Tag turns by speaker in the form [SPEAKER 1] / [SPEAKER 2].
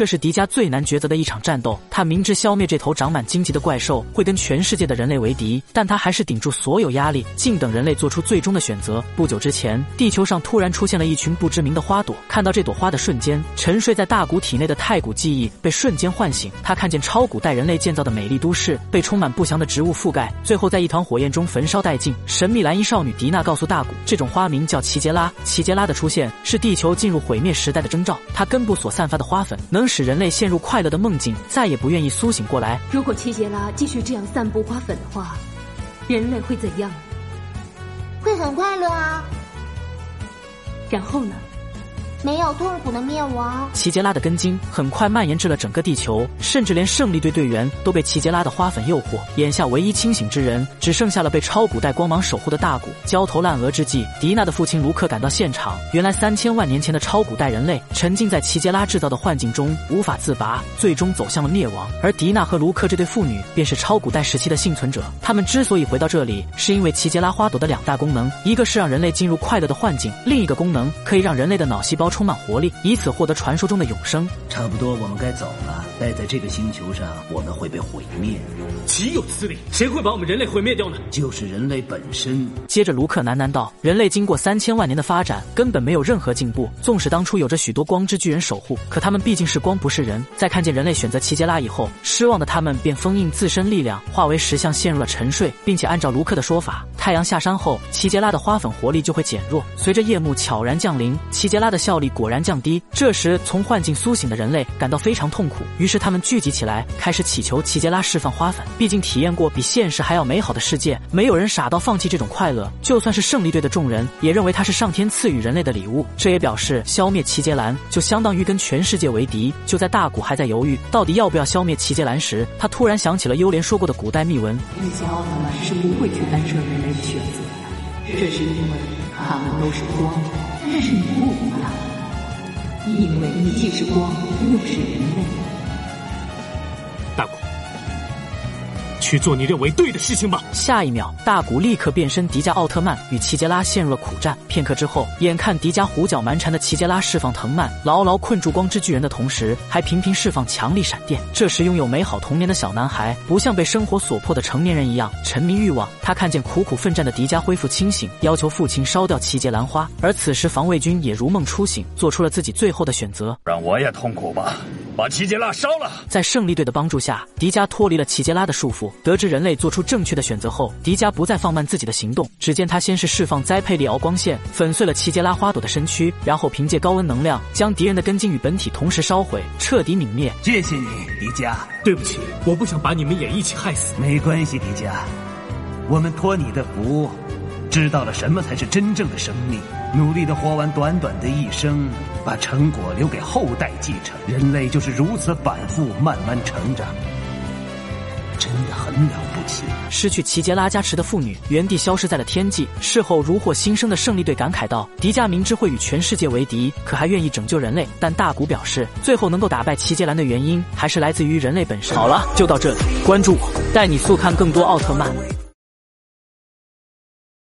[SPEAKER 1] 这是迪迦最难抉择的一场战斗。他明知消灭这头长满荆棘的怪兽会跟全世界的人类为敌，但他还是顶住所有压力，静等人类做出最终的选择。不久之前，地球上突然出现了一群不知名的花朵。看到这朵花的瞬间，沉睡在大古体内的太古记忆被瞬间唤醒。他看见超古代人类建造的美丽都市被充满不祥的植物覆盖，最后在一团火焰中焚烧殆尽。神秘蓝衣少女迪娜告诉大古，这种花名叫奇杰拉。奇杰拉的出现是地球进入毁灭时代的征兆。它根部所散发的花粉能使人类陷入快乐的梦境，再也不愿意苏醒过来。
[SPEAKER 2] 如果齐杰拉继续这样散布花粉的话，人类会怎样？
[SPEAKER 3] 会很快乐啊。
[SPEAKER 2] 然后呢？
[SPEAKER 3] 没有痛苦的灭亡。
[SPEAKER 1] 奇杰拉的根茎很快蔓延至了整个地球，甚至连胜利队队员都被奇杰拉的花粉诱惑。眼下唯一清醒之人，只剩下了被超古代光芒守护的大古。焦头烂额之际，迪娜的父亲卢克赶到现场。原来三千万年前的超古代人类沉浸在奇杰拉制造的幻境中，无法自拔，最终走向了灭亡。而迪娜和卢克这对父女便是超古代时期的幸存者。他们之所以回到这里，是因为奇杰拉花朵的两大功能：一个是让人类进入快乐的幻境，另一个功能可以让人类的脑细胞。充满活力，以此获得传说中的永生。
[SPEAKER 4] 差不多，我们该走了。待在这个星球上，我们会被毁灭。
[SPEAKER 5] 岂有此理！谁会把我们人类毁灭掉呢？
[SPEAKER 4] 就是人类本身。
[SPEAKER 1] 接着，卢克喃喃道：“人类经过三千万年的发展，根本没有任何进步。纵使当初有着许多光之巨人守护，可他们毕竟是光，不是人。在看见人类选择齐杰拉以后，失望的他们便封印自身力量，化为石像，陷入了沉睡，并且按照卢克的说法，太阳下山后，奇杰拉的花粉活力就会减弱。随着夜幕悄然降临，奇杰拉的效力果然降低。这时，从幻境苏醒的人类感到非常痛苦，于是他们聚集起来，开始祈求奇杰拉释放花粉。毕竟体验过比现实还要美好的世界，没有人傻到放弃这种快乐。就算是胜利队的众人，也认为它是上天赐予人类的礼物。这也表示消灭奇杰兰就相当于跟全世界为敌。就在大古还在犹豫到底要不要消灭奇杰兰时，他突然想起了幽莲说过的古代秘闻：
[SPEAKER 2] 这些奥特曼是不会去干涉人类人选择的，这是因为他们都是光。但是你不一样，因为你既是光，又是人类。
[SPEAKER 5] 去做你认为对的事情吧。
[SPEAKER 1] 下一秒，大古立刻变身迪迦奥特曼，与齐杰拉陷入了苦战。片刻之后，眼看迪迦胡搅蛮缠的齐杰拉释放藤蔓，牢牢困住光之巨人的同时，还频频释放强力闪电。这时，拥有美好童年的小男孩，不像被生活所迫的成年人一样沉迷欲望。他看见苦苦奋战的迪迦恢复清醒，要求父亲烧掉齐杰兰花。而此时，防卫军也如梦初醒，做出了自己最后的选择：
[SPEAKER 6] 让我也痛苦吧，把奇杰拉烧了。
[SPEAKER 1] 在胜利队的帮助下，迪迦脱离了奇杰拉的束缚。得知人类做出正确的选择后，迪迦不再放慢自己的行动。只见他先是释放栽佩利敖光线，粉碎了奇杰拉花朵的身躯，然后凭借高温能量将敌人的根茎与本体同时烧毁，彻底泯灭。
[SPEAKER 4] 谢谢你，迪迦。
[SPEAKER 5] 对不起，我不想把你们也一起害死。
[SPEAKER 4] 没关系，迪迦，我们托你的福，知道了什么才是真正的生命。努力的活完短短的一生，把成果留给后代继承。人类就是如此反复，慢慢成长。真的很了不起。
[SPEAKER 1] 失去齐杰拉加持的妇女原地消失在了天际。事后如获新生的胜利队感慨道：“迪迦明知会与全世界为敌，可还愿意拯救人类。但大古表示，最后能够打败齐杰兰的原因，还是来自于人类本身。”好了，就到这里，关注我，带你速看更多奥特曼。